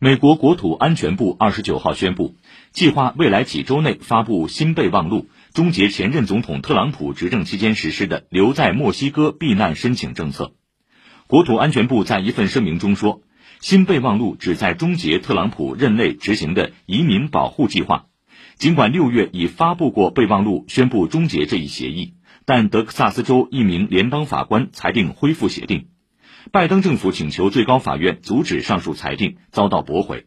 美国国土安全部二十九号宣布，计划未来几周内发布新备忘录，终结前任总统特朗普执政期间实施的留在墨西哥避难申请政策。国土安全部在一份声明中说，新备忘录旨在终结特朗普任内执行的移民保护计划。尽管六月已发布过备忘录，宣布终结这一协议，但德克萨斯州一名联邦法官裁定恢复协定。拜登政府请求最高法院阻止上述裁定，遭到驳回。